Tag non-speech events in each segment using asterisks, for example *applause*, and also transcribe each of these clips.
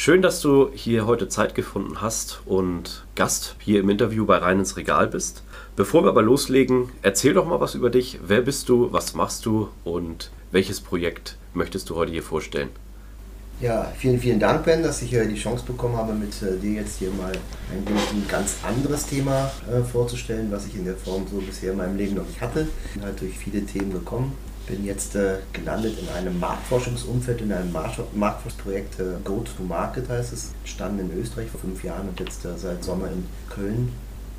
Schön, dass du hier heute Zeit gefunden hast und Gast hier im Interview bei Rein ins Regal bist. Bevor wir aber loslegen, erzähl doch mal was über dich. Wer bist du, was machst du und welches Projekt möchtest du heute hier vorstellen? Ja, vielen, vielen Dank, Ben, dass ich äh, die Chance bekommen habe, mit äh, dir jetzt hier mal ein, ganz anderes Thema äh, vorzustellen, was ich in der Form so bisher in meinem Leben noch nicht hatte. Ich bin halt durch viele Themen gekommen. Bin jetzt äh, gelandet in einem Marktforschungsumfeld, in einem Marktforschungsprojekt, äh, Go to Market heißt es, entstanden in Österreich vor fünf Jahren und jetzt äh, seit Sommer in Köln.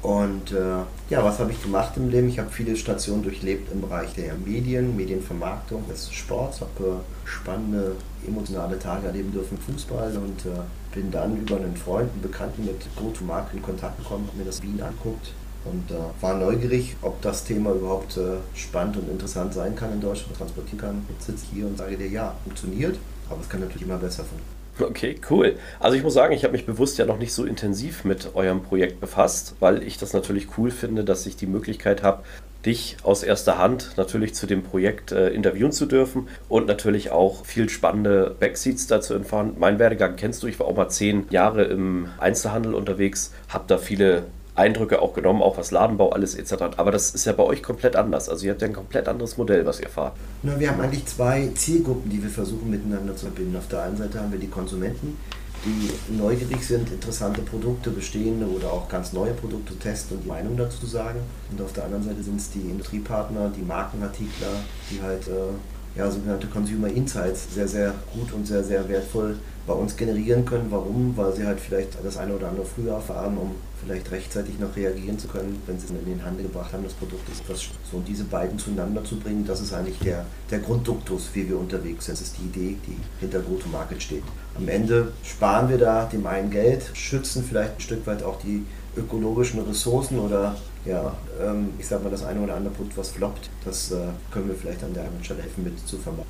Und äh, ja, was habe ich gemacht im Leben? Ich habe viele Stationen durchlebt im Bereich der Medien, Medienvermarktung, des Sports, habe äh, spannende, emotionale Tage erleben dürfen Fußball und äh, bin dann über einen Freund, einen Bekannten mit Go-to-Market in Kontakt gekommen, habe mir das Wien anguckt und äh, war neugierig, ob das Thema überhaupt äh, spannend und interessant sein kann in Deutschland, transportieren kann. Jetzt sitze ich hier und sage dir, ja, funktioniert, aber es kann natürlich immer besser funktionieren. Okay, cool. Also ich muss sagen, ich habe mich bewusst ja noch nicht so intensiv mit eurem Projekt befasst, weil ich das natürlich cool finde, dass ich die Möglichkeit habe, dich aus erster Hand natürlich zu dem Projekt äh, interviewen zu dürfen und natürlich auch viel spannende Backseats dazu erfahren. Mein Werdegang kennst du, ich war auch mal zehn Jahre im Einzelhandel unterwegs, habe da viele Eindrücke auch genommen, auch was Ladenbau alles etc. Aber das ist ja bei euch komplett anders. Also ihr habt ja ein komplett anderes Modell, was ihr fahrt. Na, wir haben eigentlich zwei Zielgruppen, die wir versuchen miteinander zu verbinden. Auf der einen Seite haben wir die Konsumenten, die neugierig sind, interessante Produkte, bestehende oder auch ganz neue Produkte testen und die Meinung dazu sagen. Und auf der anderen Seite sind es die Industriepartner, die Markenartikler, die halt äh, ja, sogenannte Consumer Insights sehr, sehr gut und sehr, sehr wertvoll bei uns generieren können. Warum? Weil sie halt vielleicht das eine oder andere früher erfahren, um vielleicht rechtzeitig noch reagieren zu können, wenn sie es in den Handel gebracht haben, das Produkt ist was so diese beiden zueinander zu bringen, das ist eigentlich der, der Grundduktus, wie wir unterwegs sind. Das ist die Idee, die hinter Go-to-Market steht. Am Ende sparen wir da dem einen Geld, schützen vielleicht ein Stück weit auch die ökologischen Ressourcen oder ja, ähm, ich sag mal, das eine oder andere Produkt, was floppt, das äh, können wir vielleicht an der einen Stelle helfen mit zu vermeiden.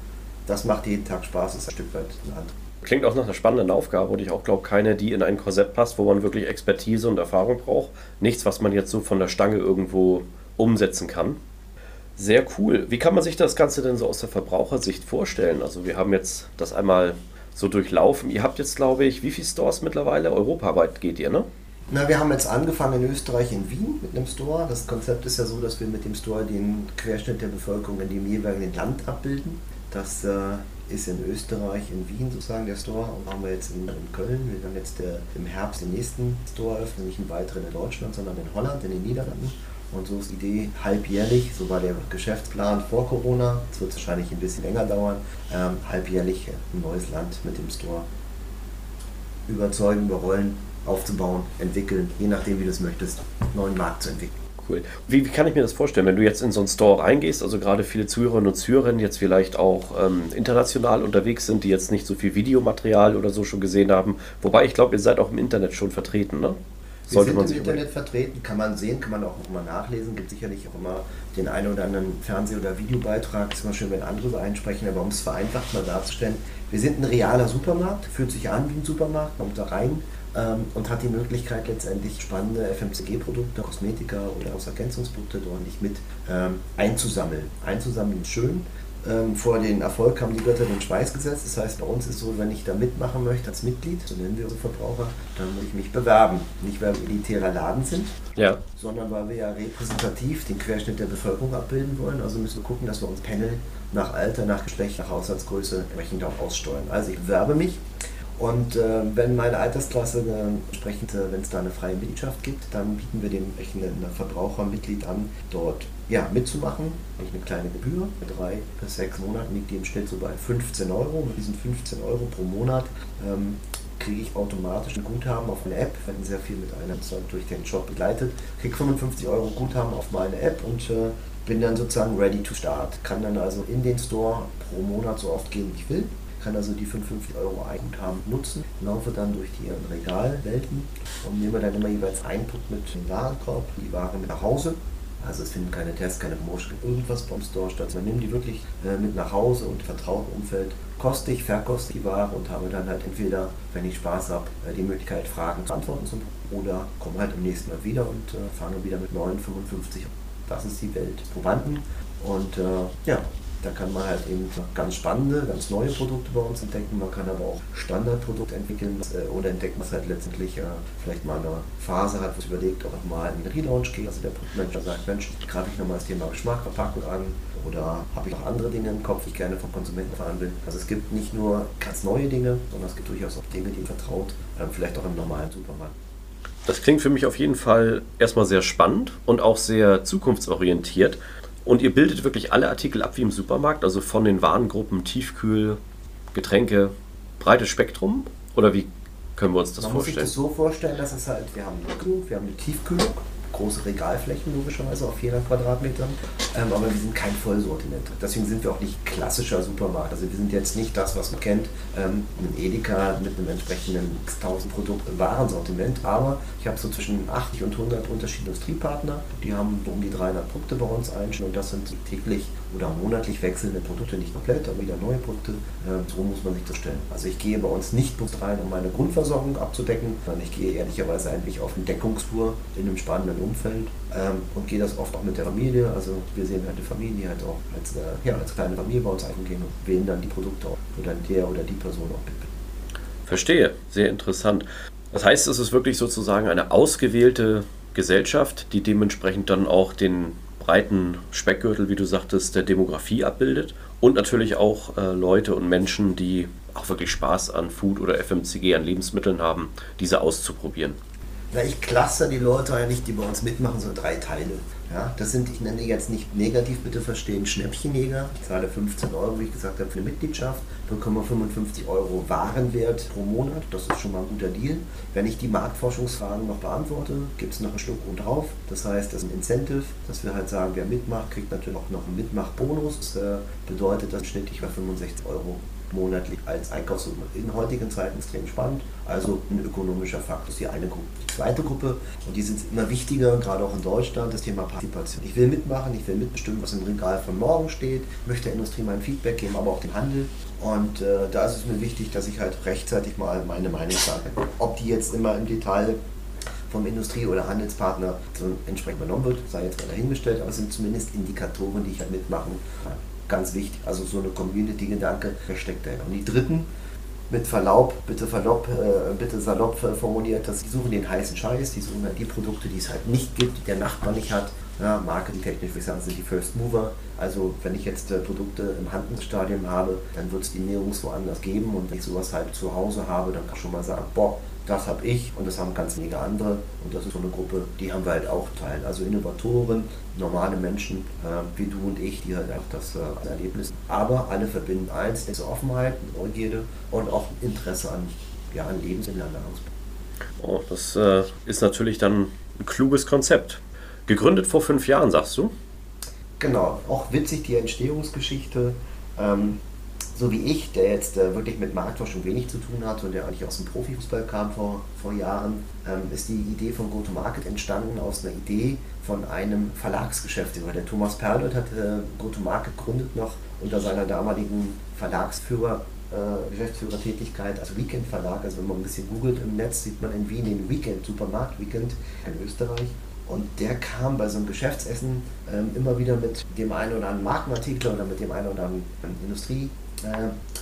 Das macht jeden Tag Spaß, ist ein Stück weit ein anderes. Klingt auch nach einer spannenden Aufgabe und ich auch glaube, keine, die in ein Korsett passt, wo man wirklich Expertise und Erfahrung braucht. Nichts, was man jetzt so von der Stange irgendwo umsetzen kann. Sehr cool. Wie kann man sich das Ganze denn so aus der Verbrauchersicht vorstellen? Also wir haben jetzt das einmal so durchlaufen. Ihr habt jetzt, glaube ich, wie viele Stores mittlerweile? Europaweit geht ihr, ne? Na, wir haben jetzt angefangen in Österreich, in Wien mit einem Store. Das Konzept ist ja so, dass wir mit dem Store den Querschnitt der Bevölkerung in dem jeweiligen Land abbilden. Das äh, ist in Österreich, in Wien sozusagen der Store und haben wir jetzt in, in Köln. Wir werden jetzt der, im Herbst den nächsten Store öffnen, nicht einen weiteren in Deutschland, sondern in Holland, in den Niederlanden. Und so ist die Idee halbjährlich, so war der Geschäftsplan vor Corona, es wird wahrscheinlich ein bisschen länger dauern, ähm, halbjährlich ein neues Land mit dem Store überzeugen, überrollen, aufzubauen, entwickeln, je nachdem wie du es möchtest, einen neuen Markt zu entwickeln. Cool. Wie, wie, kann ich mir das vorstellen, wenn du jetzt in so einen Store reingehst, also gerade viele Zuhörerinnen und Zuhörer jetzt vielleicht auch ähm, international unterwegs sind, die jetzt nicht so viel Videomaterial oder so schon gesehen haben, wobei ich glaube, ihr seid auch im Internet schon vertreten, ne? Sollte wir sind im Internet vertreten, kann man sehen, kann man auch nochmal nachlesen, gibt sicherlich auch immer den einen oder anderen Fernseh- oder Videobeitrag, ist immer schön, wenn andere einsprechen, aber um es vereinfacht mal darzustellen, wir sind ein realer Supermarkt, fühlt sich an wie ein Supermarkt, kommt da rein, ähm, und hat die Möglichkeit letztendlich spannende FMCG-Produkte, Kosmetika oder auch Ergänzungsprodukte dort nicht mit ähm, einzusammeln. Einzusammeln ist schön. Ähm, vor den Erfolg haben die Götter den Schweiß gesetzt. Das heißt, bei uns ist so, wenn ich da mitmachen möchte als Mitglied, so nennen wir unsere Verbraucher, dann muss ich mich bewerben. Nicht, weil wir elitärer Laden sind, ja. sondern weil wir ja repräsentativ den Querschnitt der Bevölkerung abbilden wollen. Also müssen wir gucken, dass wir uns Panel nach Alter, nach Geschlecht, nach Haushaltsgröße entsprechend auch aussteuern. Also ich bewerbe mich und äh, wenn meine Altersklasse entsprechend, äh, wenn es da eine freie Mitgliedschaft gibt, dann bieten wir dem entsprechenden Verbrauchermitglied an, dort ja, mitzumachen. Eigentlich eine kleine Gebühr. Mit drei bis sechs Monaten liegt die im Schnitt so bei 15 Euro. Mit diesen 15 Euro pro Monat ähm, kriege ich automatisch ein Guthaben auf eine App, werden sehr viel mit einem durch den Job begleitet, kriege 55 Euro Guthaben auf meine App und äh, bin dann sozusagen ready to start. Kann dann also in den Store pro Monat so oft gehen, wie ich will kann also die 55 Euro Eigenguthaben nutzen, laufe dann durch die Regalwelten und nehme dann immer jeweils einen Punkt mit dem Warenkorb, die Ware mit nach Hause also es finden keine Tests, keine Promotion, irgendwas beim Store statt. Man nimmt die wirklich äh, mit nach Hause und vertrauten Umfeld, koste ich, verkoste die Ware und habe dann halt entweder, wenn ich Spaß habe, äh, die Möglichkeit, Fragen zu antworten zum oder komme halt im nächsten Mal wieder und äh, fange wieder mit 9,55 Das ist die Welt Probanden. Und ja, da kann man halt eben ganz spannende, ganz neue Produkte bei uns entdecken. Man kann aber auch Standardprodukte entwickeln äh, oder entdecken, was halt letztendlich äh, vielleicht mal eine Phase hat, wo es überlegt, ob mal in den Relaunch geht. Also der Produktmanager sagt, Mensch, greife ich nochmal das Thema Geschmack, Verpackung an oder habe ich noch andere Dinge im Kopf, die ich gerne vom Konsumenten fahren will. Also es gibt nicht nur ganz neue Dinge, sondern es gibt durchaus auch Dinge, die vertraut, äh, vielleicht auch im normalen Supermarkt. Das klingt für mich auf jeden Fall erstmal sehr spannend und auch sehr zukunftsorientiert. Und ihr bildet wirklich alle Artikel ab wie im Supermarkt, also von den Warengruppen Tiefkühl, Getränke, breites Spektrum? Oder wie können wir uns das Man vorstellen? Man muss sich das so vorstellen, dass es halt, wir haben eine wir haben eine Tiefkühlung, große Regalflächen logischerweise auf 400 Quadratmetern, ähm, aber wir sind kein Vollsortiment. Deswegen sind wir auch nicht klassischer Supermarkt. Also wir sind jetzt nicht das, was man kennt, ähm, ein Edeka mit einem entsprechenden 1000 Produkt Warensortiment, aber ich habe so zwischen 80 und 100 unterschiedliche Industriepartner, die haben um die 300 Produkte bei uns einstellen und das sind täglich oder monatlich wechselnde Produkte, nicht komplett, aber wieder neue Produkte. Ähm, so muss man sich das stellen. Also ich gehe bei uns nicht bloß rein, um meine Grundversorgung abzudecken, sondern ich gehe ehrlicherweise eigentlich auf eine Deckungstour in einem spannenden Umfeld ähm, und gehe das oft auch mit der Familie. Also wir sehen halt eine Familie, die halt auch als, äh, ja, als kleine Familie bei uns eingehen und wählen dann die Produkte wo dann der oder die Person auch mitbringt. Verstehe, sehr interessant. Das heißt, es ist wirklich sozusagen eine ausgewählte Gesellschaft, die dementsprechend dann auch den breiten Speckgürtel, wie du sagtest, der Demografie abbildet und natürlich auch äh, Leute und Menschen, die auch wirklich Spaß an Food oder FMCG, an Lebensmitteln haben, diese auszuprobieren. Na, ich cluster die Leute eigentlich, die bei uns mitmachen, so drei Teile. Ja, das sind, ich nenne jetzt nicht negativ bitte verstehen, Schnäppchenjäger. Ich zahle 15 Euro, wie ich gesagt habe, für eine Mitgliedschaft, bekomme 55 Euro Warenwert pro Monat. Das ist schon mal ein guter Deal. Wenn ich die Marktforschungsfragen noch beantworte, gibt es noch einen Schluck oben drauf. Das heißt, das ist ein Incentive, dass wir halt sagen, wer mitmacht, kriegt natürlich auch noch einen Mitmachbonus. Das äh, bedeutet, dass schnittlich bei 65 Euro monatlich als Einkaufssumme. In heutigen Zeiten extrem spannend. Also ein ökonomischer Faktor ist die eine Gruppe. Die zweite Gruppe, und die sind immer wichtiger, gerade auch in Deutschland, das Thema Partizipation. Ich will mitmachen, ich will mitbestimmen, was im Regal von morgen steht, möchte der Industrie mein Feedback geben, aber auch dem Handel. Und äh, da ist es mir wichtig, dass ich halt rechtzeitig mal meine Meinung sage. Ob die jetzt immer im Detail vom Industrie- oder Handelspartner entsprechend übernommen wird, sei jetzt mal dahingestellt, aber es sind zumindest Indikatoren, die ich halt mitmachen kann ganz wichtig. Also so eine Community-Gedanke versteckt dahinter. Und die dritten, mit Verlaub, bitte Verlaub, äh, bitte salopp äh, formuliert, dass die suchen den heißen Scheiß, die suchen halt die Produkte, die es halt nicht gibt, die der Nachbar nicht hat. Ja, marketingtechnisch ich sagen, sind die First Mover. Also wenn ich jetzt äh, Produkte im Handelsstadium habe, dann wird es die nirgendwo anders geben. Und wenn ich sowas halt zu Hause habe, dann kann ich schon mal sagen, boah, das habe ich und das haben ganz wenige andere. Und das ist so eine Gruppe, die haben wir halt auch teilen. Also Innovatoren, normale Menschen äh, wie du und ich, die halt einfach das äh, Erlebnis. Aber alle verbinden eins, diese Offenheit, Neugierde und auch Interesse an, ja, an Lebensmitteln, an Oh, das äh, ist natürlich dann ein kluges Konzept. Gegründet vor fünf Jahren, sagst du? Genau, auch witzig die Entstehungsgeschichte. Ähm, so wie ich, der jetzt äh, wirklich mit Marktforschung wenig zu tun hat und der eigentlich aus dem Profifußball kam vor, vor Jahren, ähm, ist die Idee von Go-to-Market entstanden aus einer Idee von einem Verlagsgeschäftsführer. Der Thomas Perlot hat äh, Go-to-Market gegründet noch unter seiner damaligen Verlagsführer äh, Geschäftsführertätigkeit als Weekend Verlag. Also wenn man ein bisschen googelt im Netz, sieht man in Wien den Weekend, Supermarkt Weekend in Österreich. Und der kam bei so einem Geschäftsessen ähm, immer wieder mit dem einen oder anderen Markenartikel oder mit dem einen oder anderen Industrie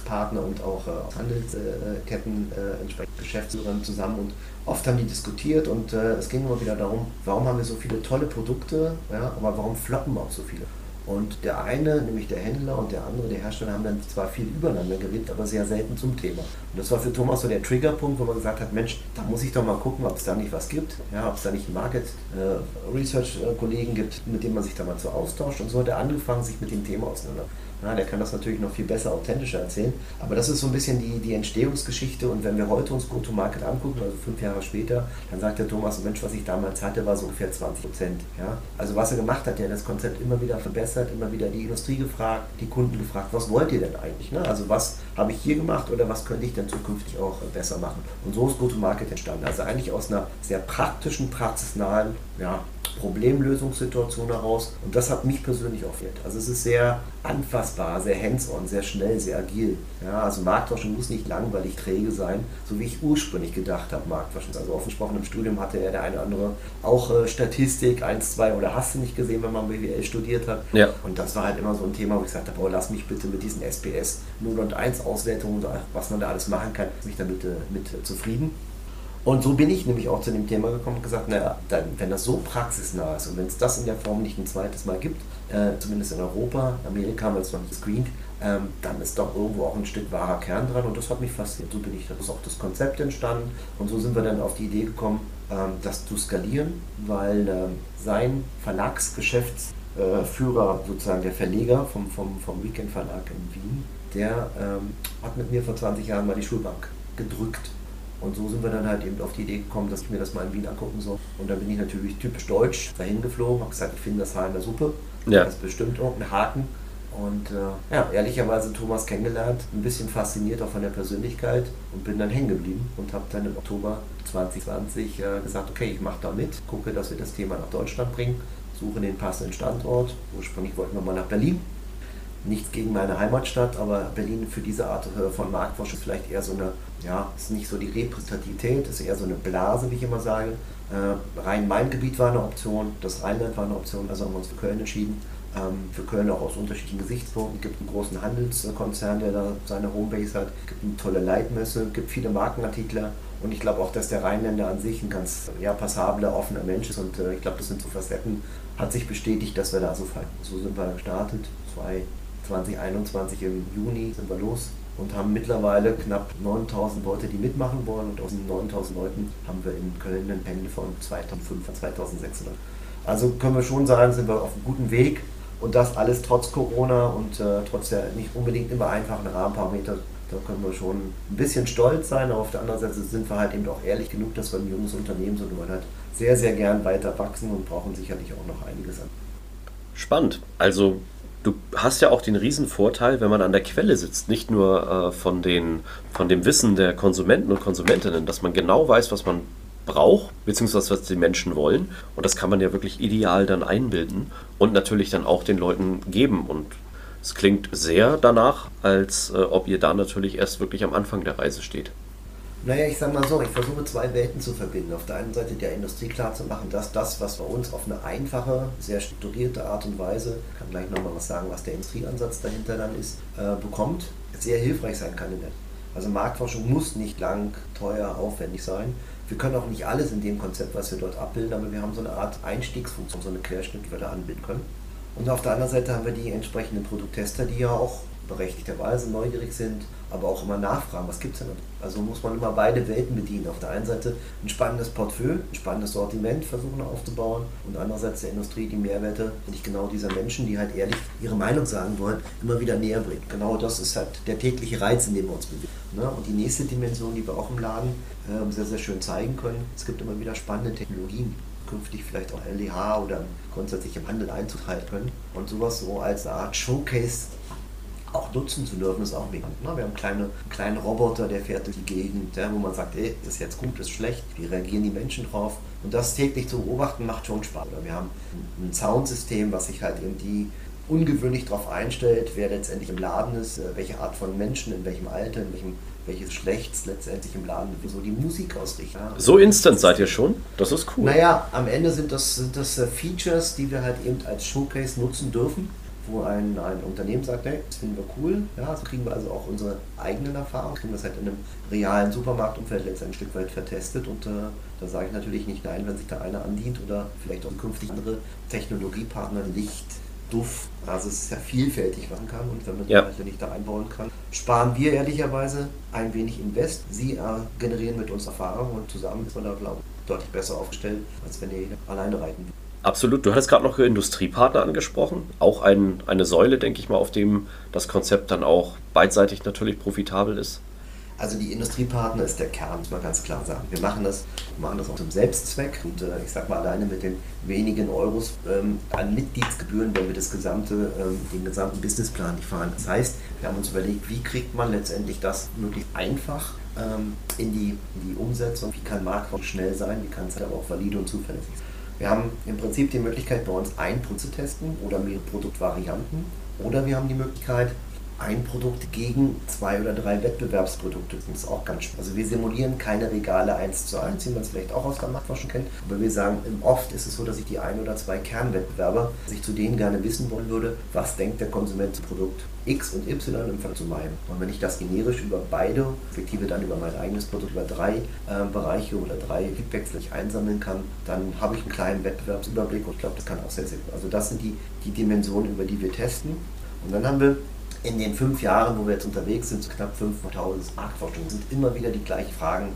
Partner und auch äh, Handelsketten äh, entsprechend Geschäftsführern zusammen und oft haben die diskutiert und äh, es ging immer wieder darum, warum haben wir so viele tolle Produkte, ja, aber warum floppen auch so viele? Und der eine, nämlich der Händler und der andere, der Hersteller, haben dann zwar viel übereinander geredet, aber sehr selten zum Thema. Und das war für Thomas so der Triggerpunkt, wo man gesagt hat, Mensch, da muss ich doch mal gucken, ob es da nicht was gibt, ja, ob es da nicht Market äh, Research äh, Kollegen gibt, mit denen man sich da mal so austauscht. Und so hat er angefangen, sich mit dem Thema auseinander Ja, der kann das natürlich noch viel besser, authentischer erzählen. Aber das ist so ein bisschen die, die Entstehungsgeschichte. Und wenn wir heute uns Go-to-Market angucken, also fünf Jahre später, dann sagt der Thomas, Mensch, was ich damals hatte, war so ungefähr 20 Prozent. Ja? Also was er gemacht hat, er hat das Konzept immer wieder verbessert, immer wieder die Industrie gefragt, die Kunden gefragt, was wollt ihr denn eigentlich? Ne? Also was habe ich hier gemacht oder was könnte ich denn zukünftig auch besser machen? Und so ist Go-to-Market entstanden. Also eigentlich aus einer sehr praktischen, praxisnahen ja, Problemlösungssituation heraus. Und das hat mich persönlich auch gefehlt. Also es ist sehr anfassbar, sehr hands-on, sehr schnell, sehr agil. Ja, also Marktforschung muss nicht langweilig träge sein, so wie ich ursprünglich gedacht habe, Marktforschung. Also offen gesprochen im Studium hatte ja der eine oder andere auch äh, Statistik, 1, 2 oder hast du nicht gesehen, wenn man BWL studiert hat. Ja. Und das war halt immer so ein Thema, wo ich gesagt habe, oh, lass mich bitte mit diesen SPS 0 und 1 Auswertungen, was man da alles machen kann, mich damit äh, mit zufrieden. Und so bin ich nämlich auch zu dem Thema gekommen und gesagt, naja, dann, wenn das so praxisnah ist und wenn es das in der Form nicht ein zweites Mal gibt, äh, zumindest in Europa, Amerika haben wir es noch nicht gescreent, ähm, dann ist doch irgendwo auch ein Stück wahrer Kern dran und das hat mich fasziniert. So bin ich, das ist auch das Konzept entstanden und so sind wir dann auf die Idee gekommen, ähm, das zu skalieren, weil ähm, sein Verlagsgeschäftsführer, äh, sozusagen der Verleger vom, vom, vom Weekend Verlag in Wien, der ähm, hat mit mir vor 20 Jahren mal die Schulbank gedrückt und so sind wir dann halt eben auf die Idee gekommen, dass ich mir das mal in Wien angucken soll. Und dann bin ich natürlich typisch deutsch dahin geflogen, habe gesagt, ich finde das Haar in der Suppe. Ja. Das ist bestimmt irgendein Haken. Und äh, ja, ehrlicherweise Thomas kennengelernt, ein bisschen fasziniert auch von der Persönlichkeit und bin dann hängen geblieben und habe dann im Oktober 2020 äh, gesagt, okay, ich mache da mit, gucke, dass wir das Thema nach Deutschland bringen, suche den passenden Standort. Ursprünglich wollten wir mal nach Berlin, nichts gegen meine Heimatstadt, aber Berlin für diese Art von Marktforschung ist vielleicht eher so eine, ja, ist nicht so die Repräsentativität, ist eher so eine Blase, wie ich immer sage. Äh, Rhein-Main-Gebiet war eine Option, das Rheinland war eine Option, also haben wir uns für Köln entschieden. Ähm, für Köln auch aus unterschiedlichen Gesichtspunkten. Es gibt einen großen Handelskonzern, der da seine Homebase hat. Es gibt eine tolle Leitmesse, es gibt viele Markenartikler. Und ich glaube auch, dass der Rheinländer an sich ein ganz ja, passabler, offener Mensch ist. Und äh, ich glaube, das sind so Facetten, hat sich bestätigt, dass wir da so fallen. So sind wir gestartet. Zwei 2021 im Juni sind wir los und haben mittlerweile knapp 9000 Leute, die mitmachen wollen. Und aus den 9000 Leuten haben wir in Köln einen Pendel von 2005 2600. Also können wir schon sagen, sind wir auf einem guten Weg. Und das alles trotz Corona und äh, trotz der nicht unbedingt immer einfachen Rahmenparameter. Da können wir schon ein bisschen stolz sein. Aber auf der anderen Seite sind wir halt eben auch ehrlich genug, dass wir ein junges Unternehmen sind und wir halt sehr, sehr gern weiter wachsen und brauchen sicherlich auch noch einiges an. Spannend. Also du hast ja auch den Vorteil, wenn man an der Quelle sitzt, nicht nur äh, von, den, von dem Wissen der Konsumenten und Konsumentinnen, dass man genau weiß, was man braucht, beziehungsweise was die Menschen wollen. Und das kann man ja wirklich ideal dann einbilden und natürlich dann auch den Leuten geben. Und es klingt sehr danach, als äh, ob ihr da natürlich erst wirklich am Anfang der Reise steht. Naja, ich sag mal so, ich versuche zwei Welten zu verbinden. Auf der einen Seite der Industrie klar zu machen, dass das, was bei uns auf eine einfache, sehr strukturierte Art und Weise, kann gleich nochmal was sagen, was der Industrieansatz dahinter dann ist, äh, bekommt, sehr hilfreich sein kann in der. Also Marktforschung muss nicht lang, teuer, aufwendig sein. Wir können auch nicht alles in dem Konzept, was wir dort abbilden, aber wir haben so eine Art Einstiegsfunktion, so eine Querschnitt, die wir da anbieten können. Und auf der anderen Seite haben wir die entsprechenden Produkttester, die ja auch berechtigterweise neugierig sind, aber auch immer nachfragen, was gibt es denn? Also muss man immer beide Welten bedienen. Auf der einen Seite ein spannendes Portfolio, ein spannendes Sortiment versuchen aufzubauen und andererseits der Industrie die Mehrwerte, nicht genau dieser Menschen, die halt ehrlich ihre Meinung sagen wollen, immer wieder näher bringt. Genau das ist halt der tägliche Reiz, in dem wir uns bewegen. Ne? Und die nächste Dimension, die wir auch im Laden äh, sehr, sehr schön zeigen können, es gibt immer wieder spannende Technologien, künftig vielleicht auch LDH oder grundsätzlich im Handel einzuteilen können. Und sowas so als eine Art Showcase auch nutzen zu dürfen, ist auch mega. Ne? Wir haben kleine, einen kleinen Roboter, der fährt durch die Gegend, ja, wo man sagt, ey, ist jetzt gut, ist schlecht, wie reagieren die Menschen drauf? Und das täglich zu beobachten macht schon Spaß. Oder wir haben ein Soundsystem, was sich halt eben die ungewöhnlich darauf einstellt, wer letztendlich im Laden ist, äh, welche Art von Menschen, in welchem Alter, in welchem welches Geschlechts letztendlich im Laden so die Musik ausrichten. So instant seid ihr schon? Das ist cool. Naja, am Ende sind das, sind das äh, Features, die wir halt eben als Showcase nutzen dürfen wo ein, ein Unternehmen sagt, hey, das finden wir cool, ja, so kriegen wir also auch unsere eigenen Erfahrungen, kriegen das halt in einem realen Supermarktumfeld letztendlich ein Stück weit vertestet und äh, da sage ich natürlich nicht nein, wenn sich da einer andient oder vielleicht auch künftig andere Technologiepartner, Licht, Duft, also es ist ja vielfältig machen kann und wenn man ja. das nicht da einbauen kann, sparen wir ehrlicherweise ein wenig Invest. Sie äh, generieren mit uns Erfahrung und zusammen ist man da, glaube ich, deutlich besser aufgestellt, als wenn ihr alleine reiten Absolut. Du hattest gerade noch Industriepartner angesprochen. Auch ein, eine Säule, denke ich mal, auf dem das Konzept dann auch beidseitig natürlich profitabel ist. Also die Industriepartner ist der Kern, muss man ganz klar sagen. Wir machen das, machen das auch zum Selbstzweck und äh, ich sag mal alleine mit den wenigen Euros ähm, an Mitgliedsgebühren, wenn wir das gesamte, ähm, den gesamten Businessplan nicht fahren. Das heißt, wir haben uns überlegt, wie kriegt man letztendlich das möglichst einfach ähm, in, die, in die Umsetzung, wie kann Marktforschung schnell sein, wie kann es aber auch valide und zuverlässig sein. Wir haben im Prinzip die Möglichkeit, bei uns ein Produkt zu testen oder mehrere Produktvarianten. Oder wir haben die Möglichkeit, ein Produkt gegen zwei oder drei Wettbewerbsprodukte. Das ist auch ganz spannend. Also wir simulieren keine Regale eins zu eins, wie man es vielleicht auch aus der Marktforschung kennt. Aber wir sagen, oft ist es so, dass ich die ein oder zwei Kernwettbewerber, dass ich zu denen gerne wissen wollen würde, was denkt der Konsument zum Produkt X und Y im Vergleich zu meinem. Und wenn ich das generisch über beide, respektive dann über mein eigenes Produkt, über drei äh, Bereiche oder drei Feedbacks einsammeln kann, dann habe ich einen kleinen Wettbewerbsüberblick und ich glaube, das kann auch sehr, sehr gut. Also das sind die, die Dimensionen, über die wir testen. Und dann haben wir in den fünf Jahren, wo wir jetzt unterwegs sind, so knapp 5.000 Marktforschungen, sind immer wieder die gleichen Fragen.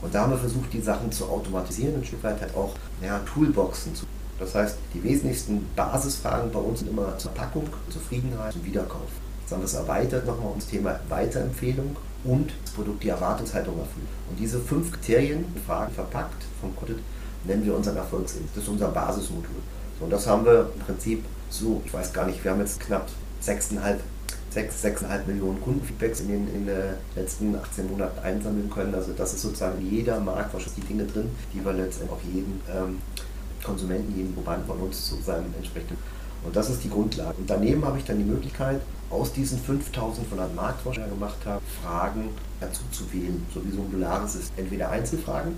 Und da haben wir versucht, die Sachen zu automatisieren, ein Stück weit halt auch ja, Toolboxen zu. Das heißt, die wesentlichsten Basisfragen bei uns sind immer zur Packung, Zufriedenheit und Wiederkauf. Jetzt haben wir es erweitert nochmal ums Thema Weiterempfehlung und das Produkt die Erwartungshaltung erfüllt. Und diese fünf Kriterien, Fragen verpackt vom Content, nennen wir unseren Erfolgsindex. Das ist unser Basismodul. So, und das haben wir im Prinzip so, ich weiß gar nicht, wir haben jetzt knapp 6,5 6, 6,5 Millionen Kundenfeedbacks in den, in den letzten 18 Monaten einsammeln können. Also das ist sozusagen jeder Markt, wahrscheinlich die Dinge drin, die wir letztendlich auch jeden ähm, Konsumenten, jeden Probanden von uns zu seinem. Und das ist die Grundlage. Und daneben habe ich dann die Möglichkeit, aus diesen 5500 Marktforschern gemacht habe, Fragen dazu zu wählen, so wie so ein modulares ist. Entweder Einzelfragen,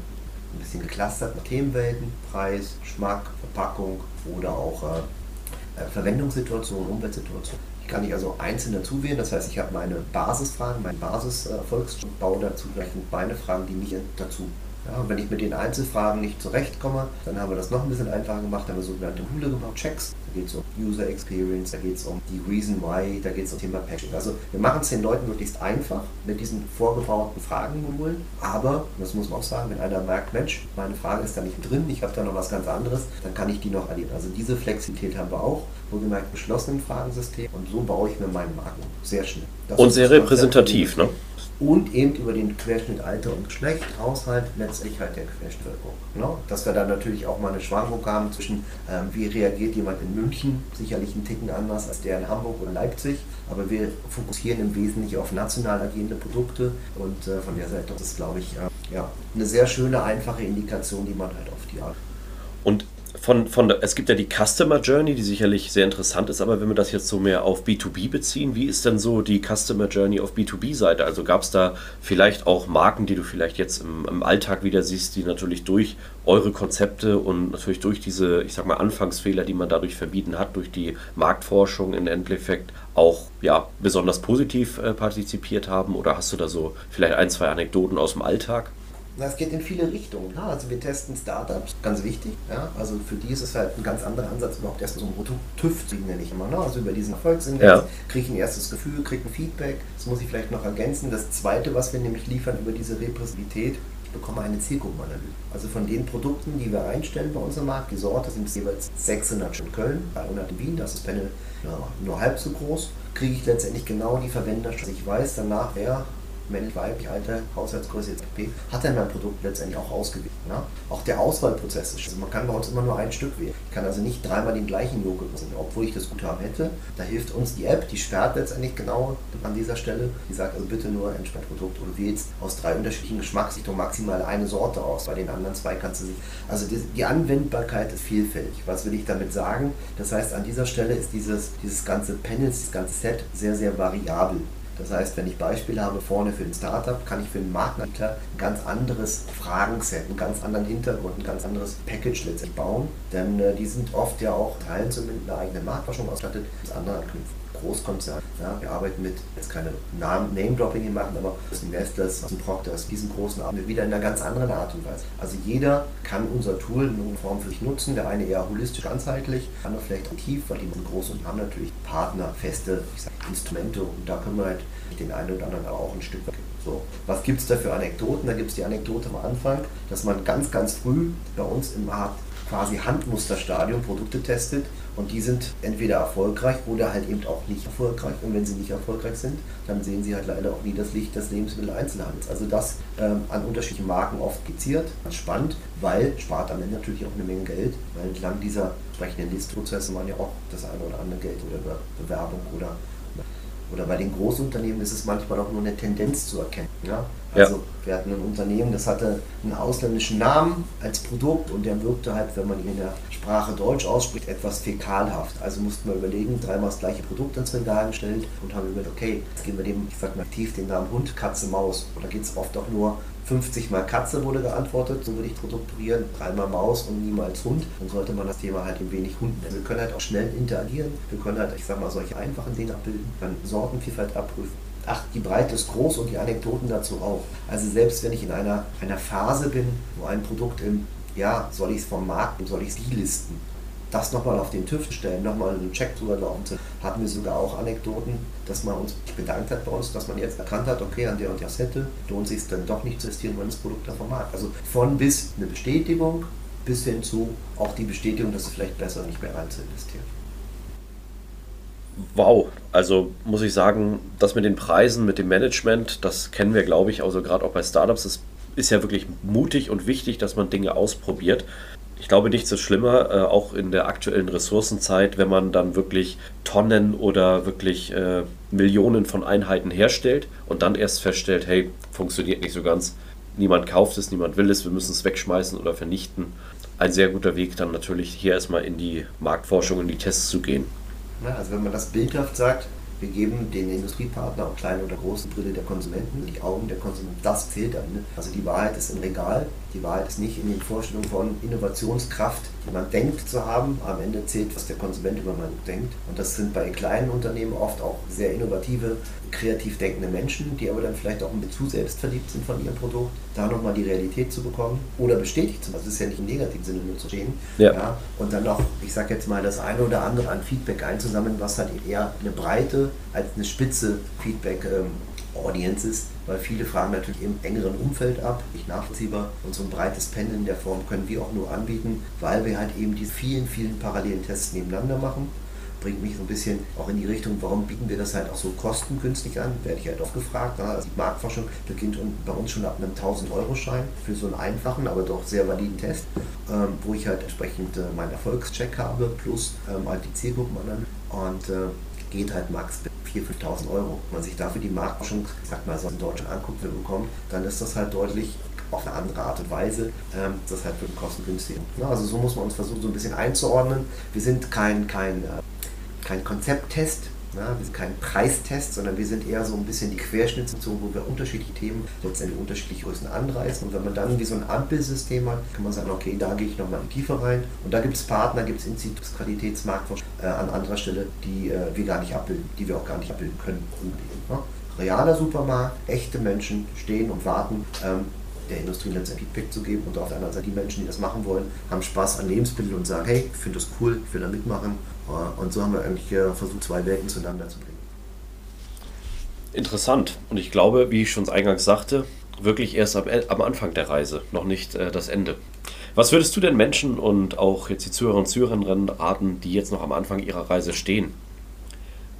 ein bisschen geclustert nach Themenwelten, Preis, Geschmack, Verpackung oder auch äh, äh Verwendungssituation, Umweltsituation. Kann ich also einzeln dazu wählen, das heißt, ich habe meine Basisfragen, meinen Basiserfolgsschritt, äh, dazu gleich meine Fragen, die mich dazu ja, und wenn ich mit den Einzelfragen nicht zurechtkomme, dann haben wir das noch ein bisschen einfacher gemacht, dann haben wir sogenannte Hule gebaut, Checks. Da geht es um User Experience, da geht es um die Reason Why, da geht es um Thema Patching. Also wir machen es den Leuten möglichst einfach mit diesen vorgebauten Fragenmodulen, aber, das muss man auch sagen, wenn einer merkt, Mensch, meine Frage ist da nicht drin, ich habe da noch was ganz anderes, dann kann ich die noch addieren. Also diese Flexibilität haben wir auch, wohlgemerkt geschlossenen Fragensystem und so baue ich mir meinen Marken sehr schnell. Das und sehr repräsentativ, ne? Und eben über den Querschnitt Alter und Geschlecht, Haushalt, letztlich halt der Querschnittbevölkerung. Ne? Dass wir da natürlich auch mal eine Schwankung haben zwischen, ähm, wie reagiert jemand in München, sicherlich einen Ticken anders als der in Hamburg oder Leipzig, aber wir fokussieren im Wesentlichen auf national agierende Produkte und äh, von der Seite das ist, glaube ich, äh, ja, eine sehr schöne, einfache Indikation, die man halt auf die Art. Und von, von es gibt ja die Customer Journey, die sicherlich sehr interessant ist, aber wenn wir das jetzt so mehr auf B2B beziehen, wie ist denn so die Customer Journey auf B2B-Seite? Also gab es da vielleicht auch Marken, die du vielleicht jetzt im, im, Alltag wieder siehst, die natürlich durch eure Konzepte und natürlich durch diese, ich sag mal, Anfangsfehler, die man dadurch verbieten hat, durch die Marktforschung im Endeffekt auch ja, besonders positiv äh, partizipiert haben? Oder hast du da so vielleicht ein, zwei Anekdoten aus dem Alltag? Na, es geht in viele Richtungen. Ja, also wir testen Startups, ganz wichtig. Ja, also für die ist es halt ein ganz anderer Ansatz, überhaupt erstmal so ein Produkt TÜV zu nenne ich immer. Ne? Also über diesen Erfolgsindex ja. kriege ich ein erstes Gefühl, kriege ein Feedback. Das muss ich vielleicht noch ergänzen. Das zweite, was wir nämlich liefern über diese Repräsentativität, ich bekomme eine Zielgruppenanalyse. Also von den Produkten, die wir einstellen bei unserem Markt, die Sorte sind jeweils 600 in Köln, 300 in Wien, das ist Panel ja, nur halb so groß, kriege ich letztendlich genau die Verwender. Ich weiß danach, wer männlich, weiblich, Alter, Haushaltsgröße etc. hat er mein Produkt letztendlich auch ausgewählt. Ne? Auch der Auswahlprozess ist, also man kann bei uns immer nur ein Stück wählen. Ich kann also nicht dreimal den gleichen Joghurt nutzen, obwohl ich das Guthaben hätte. Da hilft uns die App, die sperrt letztendlich genau an dieser Stelle. Die sagt also bitte nur ein Produkt oder wählst aus drei unterschiedlichen Geschmacksrichtungen maximal eine Sorte aus. Bei den anderen zwei kannst du sich. Also die, die Anwendbarkeit ist vielfältig. Was will ich damit sagen? Das heißt, an dieser Stelle ist dieses, dieses ganze Panel, dieses ganze Set sehr, sehr variabel. Das heißt, wenn ich Beispiele habe vorne für ein Startup, kann ich für einen Marktentwickler ein ganz anderes Fragenset, einen ganz anderen Hintergrund, ein ganz anderes Package letztendlich bauen. Denn äh, die sind oft ja auch Teilen zumindest einer eigenen Marktforschung ausgestattet, das andere anknüpfen. Großkonzern. Ja, wir arbeiten mit, jetzt keine Name-Dropping machen, aber aus den Nestlers, aus dem Procter, aus diesen großen Arten, wieder in einer ganz anderen Art und Weise. Also jeder kann unser Tool in irgendeiner Form für sich nutzen, der eine eher holistisch, ganzheitlich, der andere vielleicht aktiv, weil die großen und haben natürlich Partner, feste sag, Instrumente und da können wir halt den einen oder anderen auch ein Stück weit. So, was gibt es da für Anekdoten? Da gibt es die Anekdote am Anfang, dass man ganz, ganz früh bei uns im Art quasi Handmusterstadium Produkte testet und die sind entweder erfolgreich oder halt eben auch nicht erfolgreich. Und wenn sie nicht erfolgreich sind, dann sehen sie halt leider auch nie das Licht des Lebensmitteleinzelhandels. Also das ähm, an unterschiedlichen Marken oft skizziert. Spannend, weil spart am Ende natürlich auch eine Menge Geld, weil entlang dieser entsprechenden Listprozesse man ja auch das eine oder andere Geld oder Bewerbung oder oder bei den Großunternehmen ist es manchmal auch nur eine Tendenz zu erkennen. Ja? Also ja. wir hatten ein Unternehmen, das hatte einen ausländischen Namen als Produkt und der wirkte halt, wenn man ihn in der Sprache Deutsch ausspricht, etwas fäkalhaft. Also mussten wir überlegen, dreimal das gleiche Produkt ans Regal gestellt und haben überlegt, okay, jetzt geben wir dem, ich sag mal tief den Namen Hund, Katze, Maus. Oder geht es oft auch nur 50 mal Katze wurde geantwortet, so würde ich strukturieren, dreimal Maus und niemals Hund. Dann sollte man das Thema halt ein wenig Hund nennen. Wir können halt auch schnell interagieren, wir können halt, ich sag mal, solche einfachen Dinge abbilden, dann Sortenvielfalt abprüfen. Ach, die Breite ist groß und die Anekdoten dazu auch. Also selbst wenn ich in einer, einer Phase bin, wo ein Produkt im, ja, soll ich es vom Markt, soll ich es listen, das nochmal auf den TÜV stellen, nochmal einen Check drüber laufen zu, hatten wir sogar auch Anekdoten, dass man uns bedankt hat bei uns, dass man jetzt erkannt hat, okay, an der und der Sette lohnt sich dann doch nicht zu investieren, wenn das Produkt davon mag. Also von bis eine Bestätigung bis hin zu auch die Bestätigung, dass es vielleicht besser nicht mehr rein zu investieren. Wow, also muss ich sagen, das mit den Preisen, mit dem Management, das kennen wir, glaube ich, also gerade auch bei Startups, das ist ja wirklich mutig und wichtig, dass man Dinge ausprobiert ich glaube, nichts ist schlimmer, äh, auch in der aktuellen Ressourcenzeit, wenn man dann wirklich Tonnen oder wirklich äh, Millionen von Einheiten herstellt und dann erst feststellt, hey, funktioniert nicht so ganz. Niemand kauft es, niemand will es, wir müssen es wegschmeißen oder vernichten. Ein sehr guter Weg, dann natürlich hier erstmal in die Marktforschung, in die Tests zu gehen. Ja, also wenn man das bildhaft sagt, wir geben den Industriepartner, ob kleine oder große Brille der Konsumenten, die Augen der Konsumenten. Das zählt am Ende. Also die Wahrheit ist im Regal. Die Wahrheit ist nicht in den Vorstellungen von Innovationskraft, die man denkt zu haben. Am Ende zählt, was der Konsument über man denkt. Und das sind bei kleinen Unternehmen oft auch sehr innovative, kreativ denkende Menschen, die aber dann vielleicht auch ein bisschen zu selbstverliebt sind von ihrem Produkt, da nochmal die Realität zu bekommen oder bestätigt zu machen. Das ist ja nicht im negativen Sinne nur zu stehen. Ja. ja. Und dann noch, ich sage jetzt mal, das eine oder andere an Feedback einzusammeln, was halt eher eine breite als eine spitze Feedback ähm, Audience ist, weil viele fragen natürlich im engeren Umfeld ab, nicht nachvollziehbar. Und so ein breites Pen in der Form können wir auch nur anbieten, weil wir halt eben diese vielen, vielen parallelen Tests nebeneinander machen bringt mich so ein bisschen auch in die Richtung, warum bieten wir das halt auch so kostengünstig an, werde ich halt oft gefragt. Also die Marktforschung beginnt bei uns schon ab einem 1000-Euro-Schein für so einen einfachen, aber doch sehr validen Test, ähm, wo ich halt entsprechend äh, meinen Erfolgscheck habe, plus ähm, halt die Zielgruppen an und äh, geht halt max 4.000, 5.000 Euro. Wenn man sich dafür die Marktforschung, sag mal, so in Deutschland anguckt, wir bekommen, dann ist das halt deutlich auf eine andere Art und Weise, ähm, das halt für den kostengünstigen. Also so muss man uns versuchen, so ein bisschen einzuordnen. Wir sind kein, kein äh, kein Konzepttest, ja, wir sind kein Preistest, sondern wir sind eher so ein bisschen die Querschnittszone, wo wir unterschiedliche Themen letztendlich unterschiedliche Größen anreißen. Und wenn man dann wie so ein Ampelsystem hat, kann man sagen, okay, da gehe ich nochmal in die Tiefe rein. Und da gibt es Partner, gibt es Instituts, Qualitätsmarktforschung äh, an anderer Stelle, die äh, wir gar nicht abbilden, die wir auch gar nicht abbilden können. Ne? Realer Supermarkt, echte Menschen stehen und warten. Ähm, der Industrie letztendlich Feedback zu geben und auf der anderen Seite die Menschen, die das machen wollen, haben Spaß an Lebensmitteln und sagen, hey, ich finde das cool, ich will da mitmachen und so haben wir eigentlich versucht, zwei Welten zueinander zu bringen. Interessant. Und ich glaube, wie ich schon eingangs sagte, wirklich erst am, am Anfang der Reise, noch nicht äh, das Ende. Was würdest du denn Menschen und auch jetzt die Zuhörer und Zuhörerinnen raten, die jetzt noch am Anfang ihrer Reise stehen?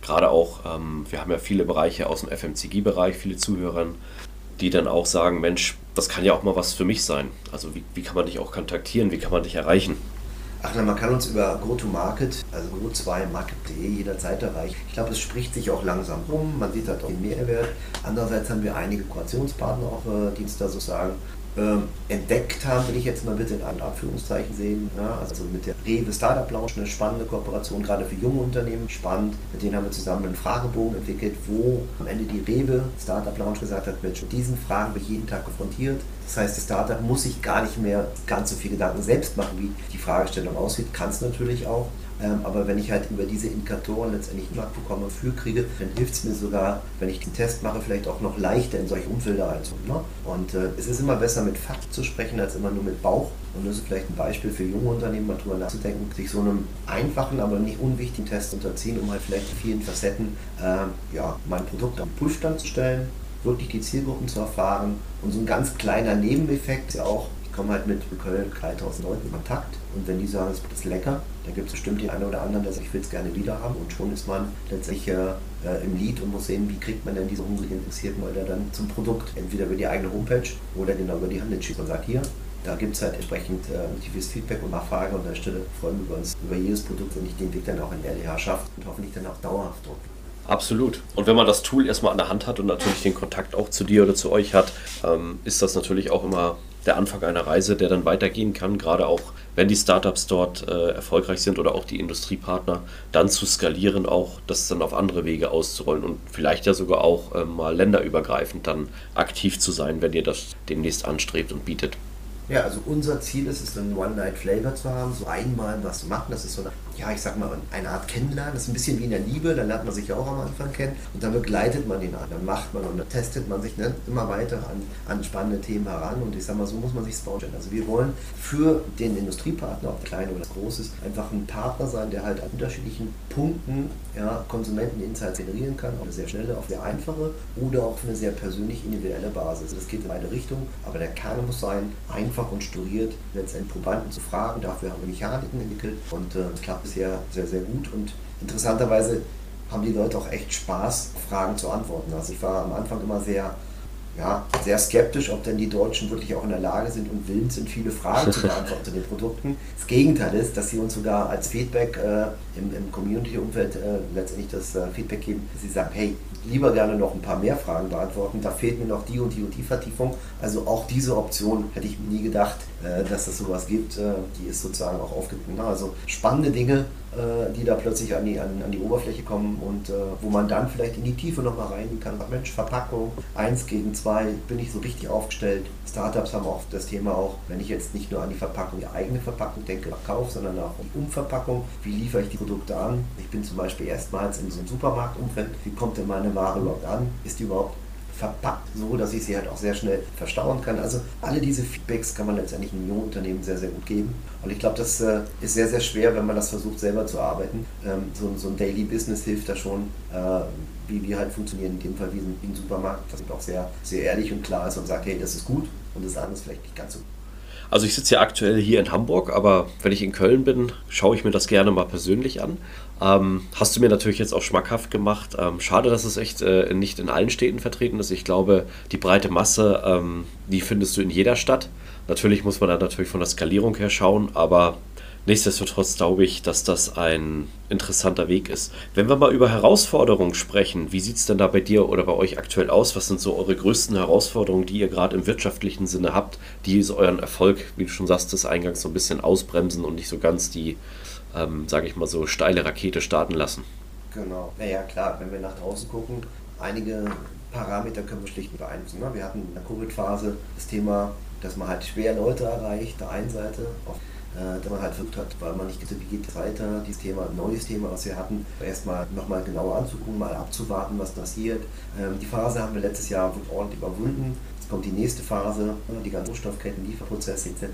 Gerade auch, ähm, wir haben ja viele Bereiche aus dem FMCG-Bereich, viele Zuhörer, die dann auch sagen, Mensch, das kann ja auch mal was für mich sein. Also wie, wie kann man dich auch kontaktieren, wie kann man dich erreichen? Ach, na, man kann uns über GoToMarket, also go2market.de jederzeit erreichen. Ich glaube, es spricht sich auch langsam rum. Man sieht halt auch den Mehrwert. Andererseits haben wir einige Kooperationspartner auch, äh, die da sozusagen ähm, entdeckt haben, will ich jetzt mal bitte in Anführungszeichen sehen. Ja, also mit der Rewe Startup Lounge eine spannende Kooperation, gerade für junge Unternehmen, spannend. Mit denen haben wir zusammen einen Fragebogen entwickelt, wo am Ende die Rewe Startup Lounge gesagt hat, mit diesen Fragen bin ich jeden Tag konfrontiert. Das heißt, das Startup muss sich gar nicht mehr ganz so viel Gedanken selbst machen, wie die Fragestellung aussieht. Kann es natürlich auch. Ähm, aber wenn ich halt über diese Indikatoren letztendlich einen bekomme, für kriege, dann hilft es mir sogar, wenn ich den Test mache, vielleicht auch noch leichter in solche Umfelder reinzukommen. Ne? Und äh, es ist immer besser, mit Fakt zu sprechen, als immer nur mit Bauch. Und das ist vielleicht ein Beispiel für junge Unternehmen, mal drüber nachzudenken, sich so einem einfachen, aber nicht unwichtigen Test unterziehen, um halt vielleicht in vielen Facetten äh, ja, mein Produkt am Prüfstand zu stellen, wirklich die Zielgruppen zu erfahren. Und so ein ganz kleiner Nebeneffekt ist ja auch, komme halt mit Köln 3000 Leuten in Kontakt und wenn die sagen, es ist lecker, dann gibt es bestimmt die eine oder anderen, der sagt, ich will es gerne wieder haben und schon ist man letztlich äh, im Lead und muss sehen, wie kriegt man denn diese hungrigen Interessierten Leute dann zum Produkt, entweder über die eigene Homepage oder genau über die Handelsschieße und sagt, hier, da gibt es halt entsprechend äh, tiefes Feedback und Nachfrage und an der Stelle freuen wir uns über jedes Produkt, wenn ich den Weg dann auch in der LEH schaffe und hoffentlich dann auch dauerhaft drücke. Absolut. Und wenn man das Tool erstmal an der Hand hat und natürlich den Kontakt auch zu dir oder zu euch hat, ähm, ist das natürlich auch immer der Anfang einer Reise, der dann weitergehen kann, gerade auch wenn die Startups dort äh, erfolgreich sind oder auch die Industriepartner, dann zu skalieren, auch das dann auf andere Wege auszurollen und vielleicht ja sogar auch äh, mal länderübergreifend dann aktiv zu sein, wenn ihr das demnächst anstrebt und bietet. Ja, also unser Ziel ist es, einen One-Night-Flavor zu haben, so einmal was zu machen. Das ist so eine, ja, ich sag mal, eine Art Kennenlernen. Das ist ein bisschen wie in der Liebe, da lernt man sich ja auch am Anfang kennen und dann begleitet man ihn an. Dann macht man und dann testet man sich ne, immer weiter an, an spannende Themen heran und ich sag mal, so muss man sich bauen. Also wir wollen für den Industriepartner, ob der kleine oder groß ist, einfach ein Partner sein, der halt an unterschiedlichen Punkten ja, Konsumenten-Insights generieren kann, auf eine sehr schnelle, auf eine einfache oder auf eine sehr persönlich individuelle Basis. Das geht in beide Richtungen, aber der Kern muss sein, einfach und strukturiert letztendlich Probanden zu fragen. Dafür haben wir Mechaniken entwickelt und äh, das klappt bisher sehr, sehr gut. Und interessanterweise haben die Leute auch echt Spaß, Fragen zu antworten. Also ich war am Anfang immer sehr, ja, sehr skeptisch, ob denn die Deutschen wirklich auch in der Lage sind und willens sind, viele Fragen zu *laughs* beantworten zu den Produkten. Das Gegenteil ist, dass sie uns sogar als Feedback äh, im, im Community-Umfeld äh, letztendlich das äh, Feedback geben, dass sie sagen, hey, lieber gerne noch ein paar mehr Fragen beantworten. Da fehlt mir noch die und die und die Vertiefung. Also auch diese Option hätte ich nie gedacht, dass es sowas gibt. Äh, die ist sozusagen auch aufgekommen. Also spannende Dinge, äh, die da plötzlich an die, an, an die Oberfläche kommen und wo man dann vielleicht in die Tiefe nochmal reingehen kann. Mensch, Verpackung, eins gegen zwei, bin ich so richtig aufgestellt. Startups haben auch das Thema auch, wenn ich jetzt nicht nur an die Verpackung, die eigene Verpackung denke, Verkauf, sondern auch die Umverpackung. Wie liefere ich die Produkte an? Ich bin zum Beispiel erstmals in so einem Supermarktumfeld. Wie kommt denn meine Ware überhaupt an? Ist die überhaupt verpackt, so dass ich sie halt auch sehr schnell verstauen kann. Also alle diese Feedbacks kann man letztendlich einem jungen Unternehmen sehr, sehr gut geben. Und ich glaube, das äh, ist sehr, sehr schwer, wenn man das versucht selber zu arbeiten. Ähm, so, so, ein Daily Business hilft da schon, äh, wie wir halt funktionieren, in dem Fall wie ein, wie ein Supermarkt, auch sehr, sehr ehrlich und klar ist und sagt, hey, das ist gut und das andere ist vielleicht nicht ganz so gut. Also ich sitze ja aktuell hier in Hamburg, aber wenn ich in Köln bin, schaue ich mir das gerne mal persönlich an. Ähm, hast du mir natürlich jetzt auch schmackhaft gemacht. Ähm, schade, dass es echt äh, nicht in allen Städten vertreten ist. Ich glaube, die breite Masse, ähm, die findest du in jeder Stadt. Natürlich muss man da natürlich von der Skalierung her schauen, aber Nichtsdestotrotz glaube ich, dass das ein interessanter Weg ist. Wenn wir mal über Herausforderungen sprechen, wie sieht es denn da bei dir oder bei euch aktuell aus? Was sind so eure größten Herausforderungen, die ihr gerade im wirtschaftlichen Sinne habt, die so euren Erfolg, wie du schon sagst, des Eingangs so ein bisschen ausbremsen und nicht so ganz die, ähm, sage ich mal so, steile Rakete starten lassen? Genau. Naja, klar, wenn wir nach draußen gucken, einige Parameter können wir schlicht beeinflussen. Ne? Wir hatten in der Covid-Phase das Thema, dass man halt schwer Leute erreicht, der einen Seite, auf äh, der man halt versucht hat, weil man nicht gesehen wie geht es weiter, dieses Thema, neues Thema, was wir hatten, erstmal nochmal genauer anzugucken, mal abzuwarten, was passiert. Ähm, die Phase haben wir letztes Jahr ordentlich überwunden. Jetzt kommt die nächste Phase, ne, die ganzen Rohstoffketten, Lieferprozesse etc.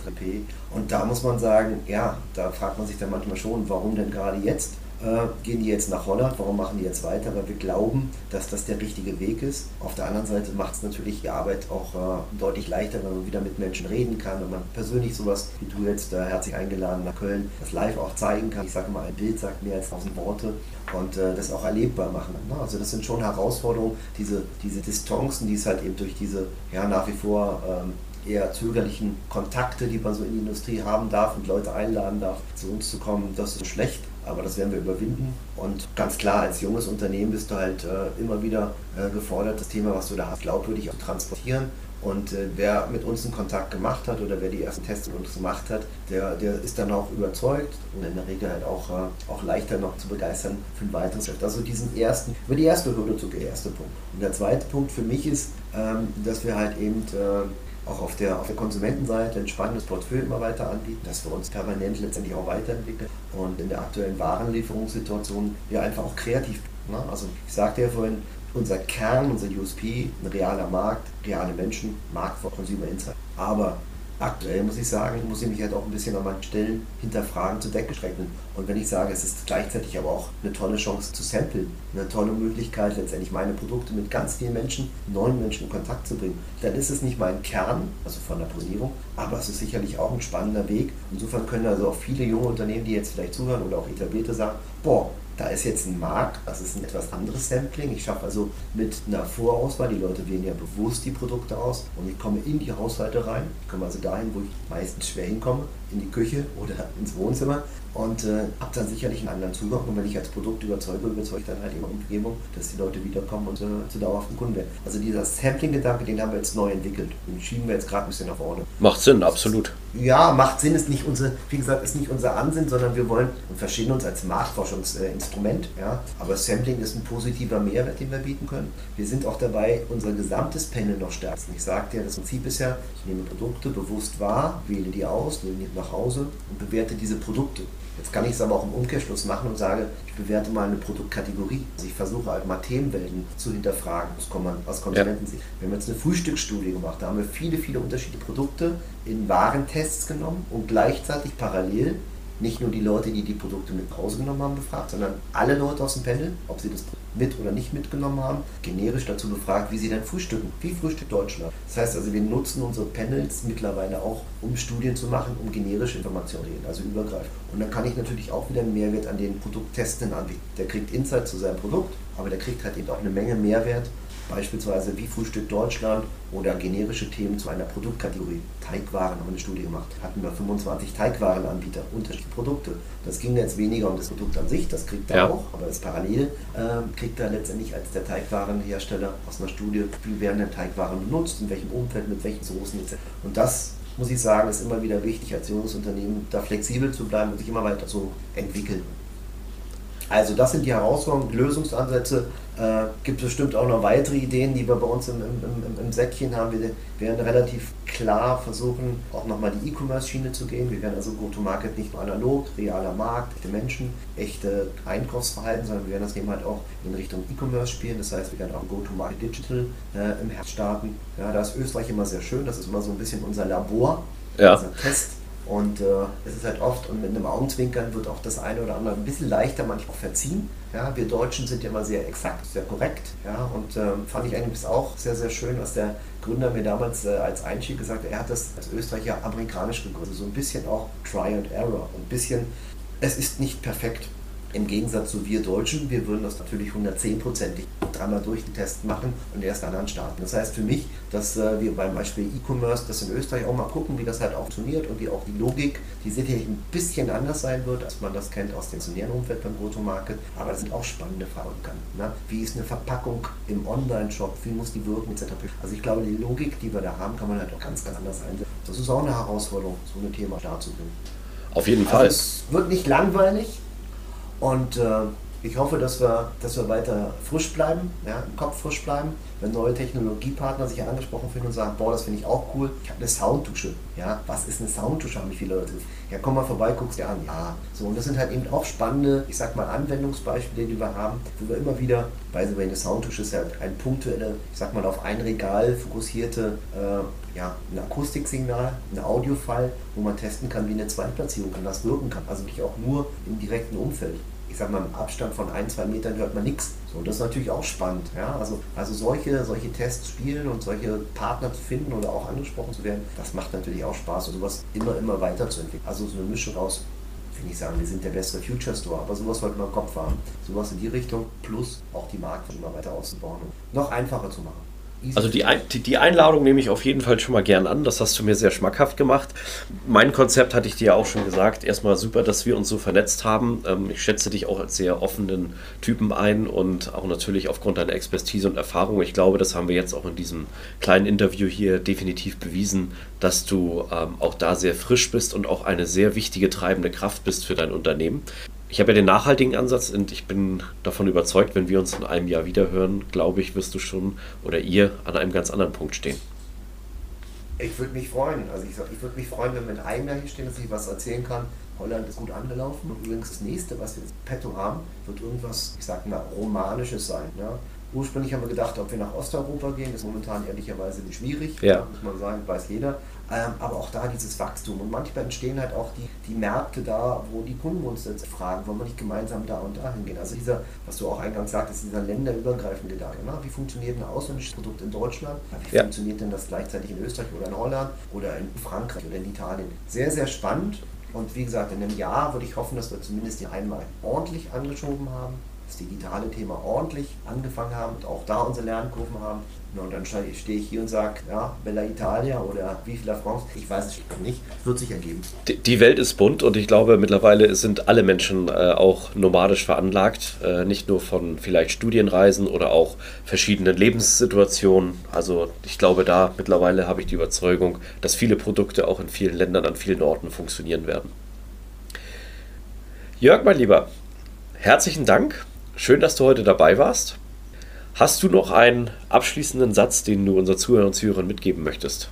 Und da muss man sagen, ja, da fragt man sich dann manchmal schon, warum denn gerade jetzt? Äh, gehen die jetzt nach Holland, warum machen die jetzt weiter? Weil wir glauben, dass das der richtige Weg ist. Auf der anderen Seite macht es natürlich die Arbeit auch äh, deutlich leichter, wenn man wieder mit Menschen reden kann, wenn man persönlich sowas wie du jetzt äh, herzlich eingeladen nach Köln, das live auch zeigen kann. Ich sage mal, ein Bild sagt mehr als tausend Worte und das auch erlebbar machen. Ne? Also das sind schon Herausforderungen, diese, diese Distanzen, die es halt eben durch diese ja nach wie vor ähm, eher zögerlichen Kontakte, die man so in die Industrie haben darf und Leute einladen darf, zu uns zu kommen, das ist schlecht. Aber das werden wir überwinden. Und ganz klar, als junges Unternehmen bist du halt äh, immer wieder äh, gefordert, das Thema, was du da hast, glaubwürdig zu transportieren. Und äh, wer mit uns einen Kontakt gemacht hat oder wer die ersten Tests mit uns gemacht hat, der, der ist dann auch überzeugt und in der Regel halt auch, äh, auch leichter noch zu begeistern für ein weiteres Geschäft. Also diesen ersten, über die erste Hürde zu der erste Punkt. Und der zweite Punkt für mich ist, ähm, dass wir halt eben äh, auch auf der, auf der Konsumentenseite ein spannendes Portfolio immer weiter anbieten, dass wir uns permanent letztendlich auch weiterentwickeln und in der aktuellen Warenlieferungssituation wir einfach auch kreativ. Ne? Also ich sagte ja vorhin, unser Kern, unser USP, ein realer Markt, reale Menschen, Markt für Consumer Insight. Aber aktuell muss ich sagen, muss ich mich halt auch ein bisschen an manchen Stellen hinterfragen, zu Decke strecken. Und wenn ich sage, es ist gleichzeitig aber auch eine tolle Chance zu samplen, eine tolle Möglichkeit, letztendlich meine Produkte mit ganz vielen Menschen, neuen Menschen in Kontakt zu bringen, dann ist es nicht mein Kern, also von der Posierung, aber es ist sicherlich auch ein spannender Weg. Insofern können also auch viele junge Unternehmen, die jetzt vielleicht zuhören oder auch etablierte sagen, boah, da ist jetzt ein Markt, das ist ein etwas anderes Sampling. Ich schaffe also mit einer Vorauswahl, die Leute wählen ja bewusst die Produkte aus und ich komme in die Haushalte rein. Ich komme also dahin, wo ich meistens schwer hinkomme, in die Küche oder ins Wohnzimmer und äh, habe dann sicherlich einen anderen Zugang. Und wenn ich als Produkt überzeuge, überzeuge ich dann halt immer Umgebung, dass die Leute wiederkommen und äh, zu dauerhaften Kunden werden. Also dieser Sampling-Gedanke, den haben wir jetzt neu entwickelt. Den schieben wir jetzt gerade ein bisschen nach vorne. Macht Sinn, absolut. Ja, macht Sinn, ist nicht unser, wie gesagt, ist nicht unser Ansinn, sondern wir wollen und verstehen uns als Marktforschungsinstrument. Ja? Aber Sampling ist ein positiver Mehrwert, den wir bieten können. Wir sind auch dabei, unser gesamtes Panel noch stärken. Ich sagte ja, das Prinzip ist ja, ich nehme Produkte bewusst wahr, wähle die aus, nehme die nach Hause und bewerte diese Produkte. Jetzt kann ich es aber auch im Umkehrschluss machen und sage, ich bewerte mal eine Produktkategorie. Also ich versuche halt mal Themenwelten zu hinterfragen aus Konsumentensicht. Ja. Wir haben jetzt eine Frühstücksstudie gemacht, da haben wir viele, viele unterschiedliche Produkte in Warentests genommen und gleichzeitig parallel nicht nur die Leute, die die Produkte mit nach Hause genommen haben, befragt, sondern alle Leute aus dem Panel, ob sie das mit oder nicht mitgenommen haben, generisch dazu befragt, wie sie denn frühstücken. Wie frühstückt Deutschland? Das heißt also, wir nutzen unsere Panels mittlerweile auch, um Studien zu machen, um generische Informationen zu reden, also übergreifend. Und dann kann ich natürlich auch wieder einen Mehrwert an den Produkttestenden anbieten. Der kriegt Insight zu seinem Produkt, aber der kriegt halt eben auch eine Menge Mehrwert Beispielsweise wie Frühstück Deutschland oder generische Themen zu einer Produktkategorie. Teigwaren haben wir eine Studie gemacht. Hatten wir 25 Teigwarenanbieter, unterschiedliche Produkte. Das ging jetzt weniger um das Produkt an sich, das kriegt er ja. auch, aber das parallel äh, kriegt er letztendlich als der Teigwarenhersteller aus einer Studie, wie werden denn Teigwaren benutzt, in welchem Umfeld, mit welchen Soßen etc. Und das muss ich sagen, ist immer wieder wichtig als junges Unternehmen, da flexibel zu bleiben und sich immer weiter zu entwickeln. Also das sind die Herausforderungen, Lösungsansätze. Äh, gibt bestimmt auch noch weitere Ideen, die wir bei uns im, im, im, Säckchen haben. Wir werden relativ klar versuchen, auch nochmal die E-Commerce-Schiene zu gehen. Wir werden also Go-to-Market nicht nur analog, realer Markt, echte Menschen, echte Einkaufsverhalten, sondern wir werden das eben halt auch in Richtung E-Commerce spielen. Das heißt, wir werden auch Go-to-Market Digital äh, im Herbst starten. Ja, da ist Österreich immer sehr schön. Das ist immer so ein bisschen unser Labor, ja. unser Test und äh, es ist halt oft, und mit einem Augenzwinkern wird auch das eine oder andere ein bisschen leichter manchmal verziehen. Ja, wir Deutschen sind ja immer sehr exakt, sehr korrekt. Ja, und ähm, fand ich eigentlich auch sehr, sehr schön, was der Gründer mir damals äh, als Einstieg gesagt hat. Er hat das als Österreicher amerikanisch gegründet. So ein bisschen auch Try and Error. Ein bisschen, es ist nicht perfekt. Im Gegensatz zu wir Deutschen, wir würden das natürlich 110-prozentig dreimal durch den Test machen und erst dann starten. Das heißt für mich, dass äh, wir beim Beispiel E-Commerce das in Österreich auch mal gucken, wie das halt auch funktioniert und wie auch die Logik, die sicherlich ein bisschen anders sein wird, als man das kennt aus dem stationären Umfeld beim Go-to-Market. Aber das sind auch spannende Fragen. Ne? Wie ist eine Verpackung im Online-Shop? Wie muss die wirken etc. Also ich glaube, die Logik, die wir da haben, kann man halt auch ganz, ganz anders einsetzen. Das ist auch eine Herausforderung, so ein Thema darzubringen. Auf jeden Fall. Also es wird nicht langweilig, und äh, ich hoffe, dass wir, dass wir weiter frisch bleiben, ja, im Kopf frisch bleiben. Wenn neue Technologiepartner sich angesprochen finden und sagen, boah, das finde ich auch cool, ich habe eine Soundtusche. Ja, was ist eine Soundtusche, haben mich viele Leute Ja, komm mal vorbei, guckst dir an. Ja, so, und das sind halt eben auch spannende, ich sag mal, Anwendungsbeispiele, die wir haben, wo wir immer wieder, weil so eine Soundtusche ist ja ein punktuelle, ich sag mal, auf ein Regal fokussierte äh, ja, ein Akustiksignal, ein Audiofall, wo man testen kann, wie eine Zweitplatzierung kann, das wirken kann. Also wirklich auch nur im direkten Umfeld ich sag mal, im Abstand von ein, zwei Metern hört man nichts. So, das ist natürlich auch spannend. Ja? Also, also solche, solche Tests spielen und solche Partner zu finden oder auch angesprochen zu werden, das macht natürlich auch Spaß und sowas immer, immer weiterzuentwickeln. Also so eine Mischung aus, will ich sagen, wir sind der beste Future Store, aber sowas wollten wir im Kopf haben. Sowas in die Richtung, plus auch die Marke immer weiter auszubauen und noch einfacher zu machen. Also die, die, Einladung nehme ich auf jeden Fall schon mal gern an. Das hast du mir sehr schmackhaft gemacht. Mein Konzept hatte ich dir ja auch schon gesagt. Erstmal super, dass wir uns so vernetzt haben. Ähm, ich schätze dich auch als sehr offenen Typen ein und auch natürlich aufgrund deiner Expertise und Erfahrung. Ich glaube, das haben wir jetzt auch in diesem kleinen Interview hier definitiv bewiesen, dass du ähm, auch da sehr frisch bist und auch eine sehr wichtige treibende Kraft bist für dein Unternehmen. Ich habe ja den nachhaltigen Ansatz und ich bin davon überzeugt, wenn wir uns in einem Jahr wiederhören, glaube ich, wirst du schon oder ihr an einem ganz anderen Punkt stehen. Ich würde mich freuen. Also ich, ich würde mich freuen, wenn wir in einem Jahr hier stehen, dass ich was erzählen kann. Holland ist gut angelaufen. Und übrigens das nächste, was wir jetzt petto haben, wird irgendwas, ich sage mal, romanisches sein. Ja? Ursprünglich haben wir gedacht, ob wir nach Osteuropa gehen, das ist momentan ehrlicherweise nicht schwierig, ja. muss man sagen, weiß jeder. Ähm, aber auch da dieses Wachstum. Und manchmal entstehen halt auch die, die Märkte da, wo die Kunden uns jetzt fragen, wollen wir nicht gemeinsam da und da hingehen. Also dieser, was du auch eingangs sagtest, dieser länderübergreifende Gedanke. Na, wie funktioniert ein ausländisches Produkt in Deutschland? Wie ja. funktioniert denn das gleichzeitig in Österreich oder in Holland oder in Frankreich oder in Italien? Sehr, sehr spannend. Und wie gesagt, in einem Jahr würde ich hoffen, dass wir zumindest die einmal ordentlich angeschoben haben das digitale Thema ordentlich angefangen haben und auch da unsere Lernkurven haben. Und dann stehe ich hier und sage, ja, Bella Italia oder Vive la France, ich weiß es nicht, wird sich ergeben. Die Welt ist bunt und ich glaube, mittlerweile sind alle Menschen äh, auch nomadisch veranlagt, äh, nicht nur von vielleicht Studienreisen oder auch verschiedenen Lebenssituationen. Also ich glaube, da mittlerweile habe ich die Überzeugung, dass viele Produkte auch in vielen Ländern an vielen Orten funktionieren werden. Jörg, mein Lieber, herzlichen Dank Schön, dass du heute dabei warst. Hast du noch einen abschließenden Satz, den du unseren Zuhörern und Zuhörern mitgeben möchtest?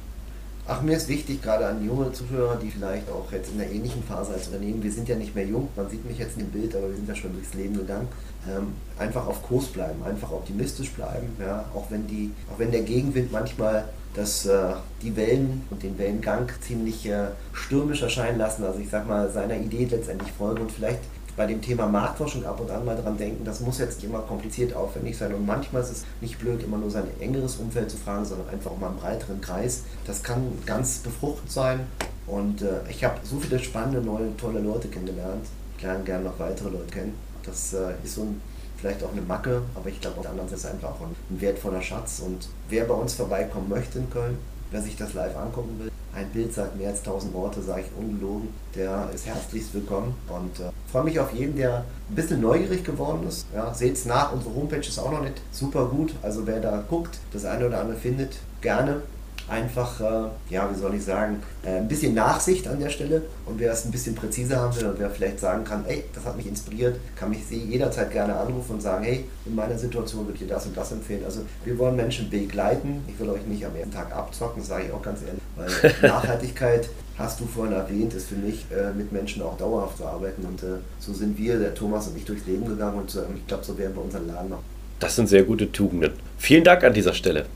Ach, mir ist wichtig, gerade an junge Zuhörer, die vielleicht auch jetzt in einer ähnlichen Phase als Unternehmen, wir sind ja nicht mehr jung, man sieht mich jetzt in dem Bild, aber wir sind ja schon durchs Leben gegangen, ähm, einfach auf Kurs bleiben, einfach optimistisch bleiben, ja, auch wenn die, auch wenn der Gegenwind manchmal das, äh, die Wellen und den Wellengang ziemlich äh, stürmisch erscheinen lassen, also ich sag mal, seiner Idee letztendlich folgen und vielleicht bei dem Thema Marktforschung ab und an mal dran denken, das muss jetzt immer kompliziert aufwendig sein und manchmal ist es nicht blöd, immer nur sein engeres Umfeld zu fragen, sondern einfach mal einen breiteren Kreis. Das kann ganz befruchtend sein und äh, ich habe so viele spannende, neue, tolle Leute kennengelernt. Ich lerne gerne noch weitere Leute kennen. Das äh, ist so ein, vielleicht auch eine Macke, aber ich glaube auf der anderen Seite ist es einfach auch ein wertvoller Schatz und wer bei uns vorbeikommen möchte in Köln, wer sich das live angucken will, ein Bild sagt mehr als tausend Worte, sage ich ungelogen. Der ist herzlichst willkommen und äh, freue mich auf jeden, der ein bisschen neugierig geworden ist. Ja, Seht es nach, unsere Homepage ist auch noch nicht super gut. Also wer da guckt, das eine oder andere findet, gerne einfach, äh, ja, wie soll ich sagen, äh, ein bisschen Nachsicht an der Stelle. Und wer es ein bisschen präziser haben will und wer vielleicht sagen kann, hey, das hat mich inspiriert, kann mich jederzeit gerne anrufen und sagen, hey, in meiner Situation würde ich dir das und das empfehlen. Also wir wollen Menschen begleiten. Ich will euch nicht am ersten Tag abzocken, sage ich auch ganz ehrlich, weil *laughs* Nachhaltigkeit hast du vorhin erwähnt, ist für mich, äh, mit Menschen auch dauerhaft zu arbeiten. Und äh, so sind wir, der Thomas und ich, durchs Leben gegangen und äh, ich glaube, so werden wir unseren Laden machen. Das sind sehr gute Tugenden. Vielen Dank an dieser Stelle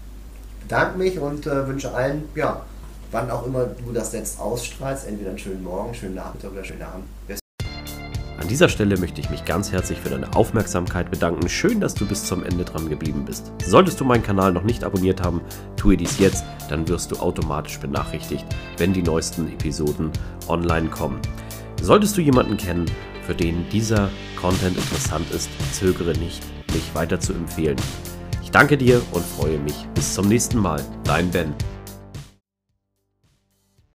bedanke mich und äh, wünsche allen, ja, wann auch immer du das jetzt ausstrahlst, entweder einen schönen Morgen, schönen Nachmittag oder schönen Abend. An dieser Stelle möchte ich mich ganz herzlich für deine Aufmerksamkeit bedanken. Schön, dass du bis zum Ende dran geblieben bist. Solltest du meinen Kanal noch nicht abonniert haben, tue dies jetzt, dann wirst du automatisch benachrichtigt, wenn die neuesten Episoden online kommen. Solltest du jemanden kennen, für den dieser Content interessant ist, zögere nicht, mich weiter zu empfehlen danke dir und freue mich. Bis zum nächsten Mal. Dein Ben.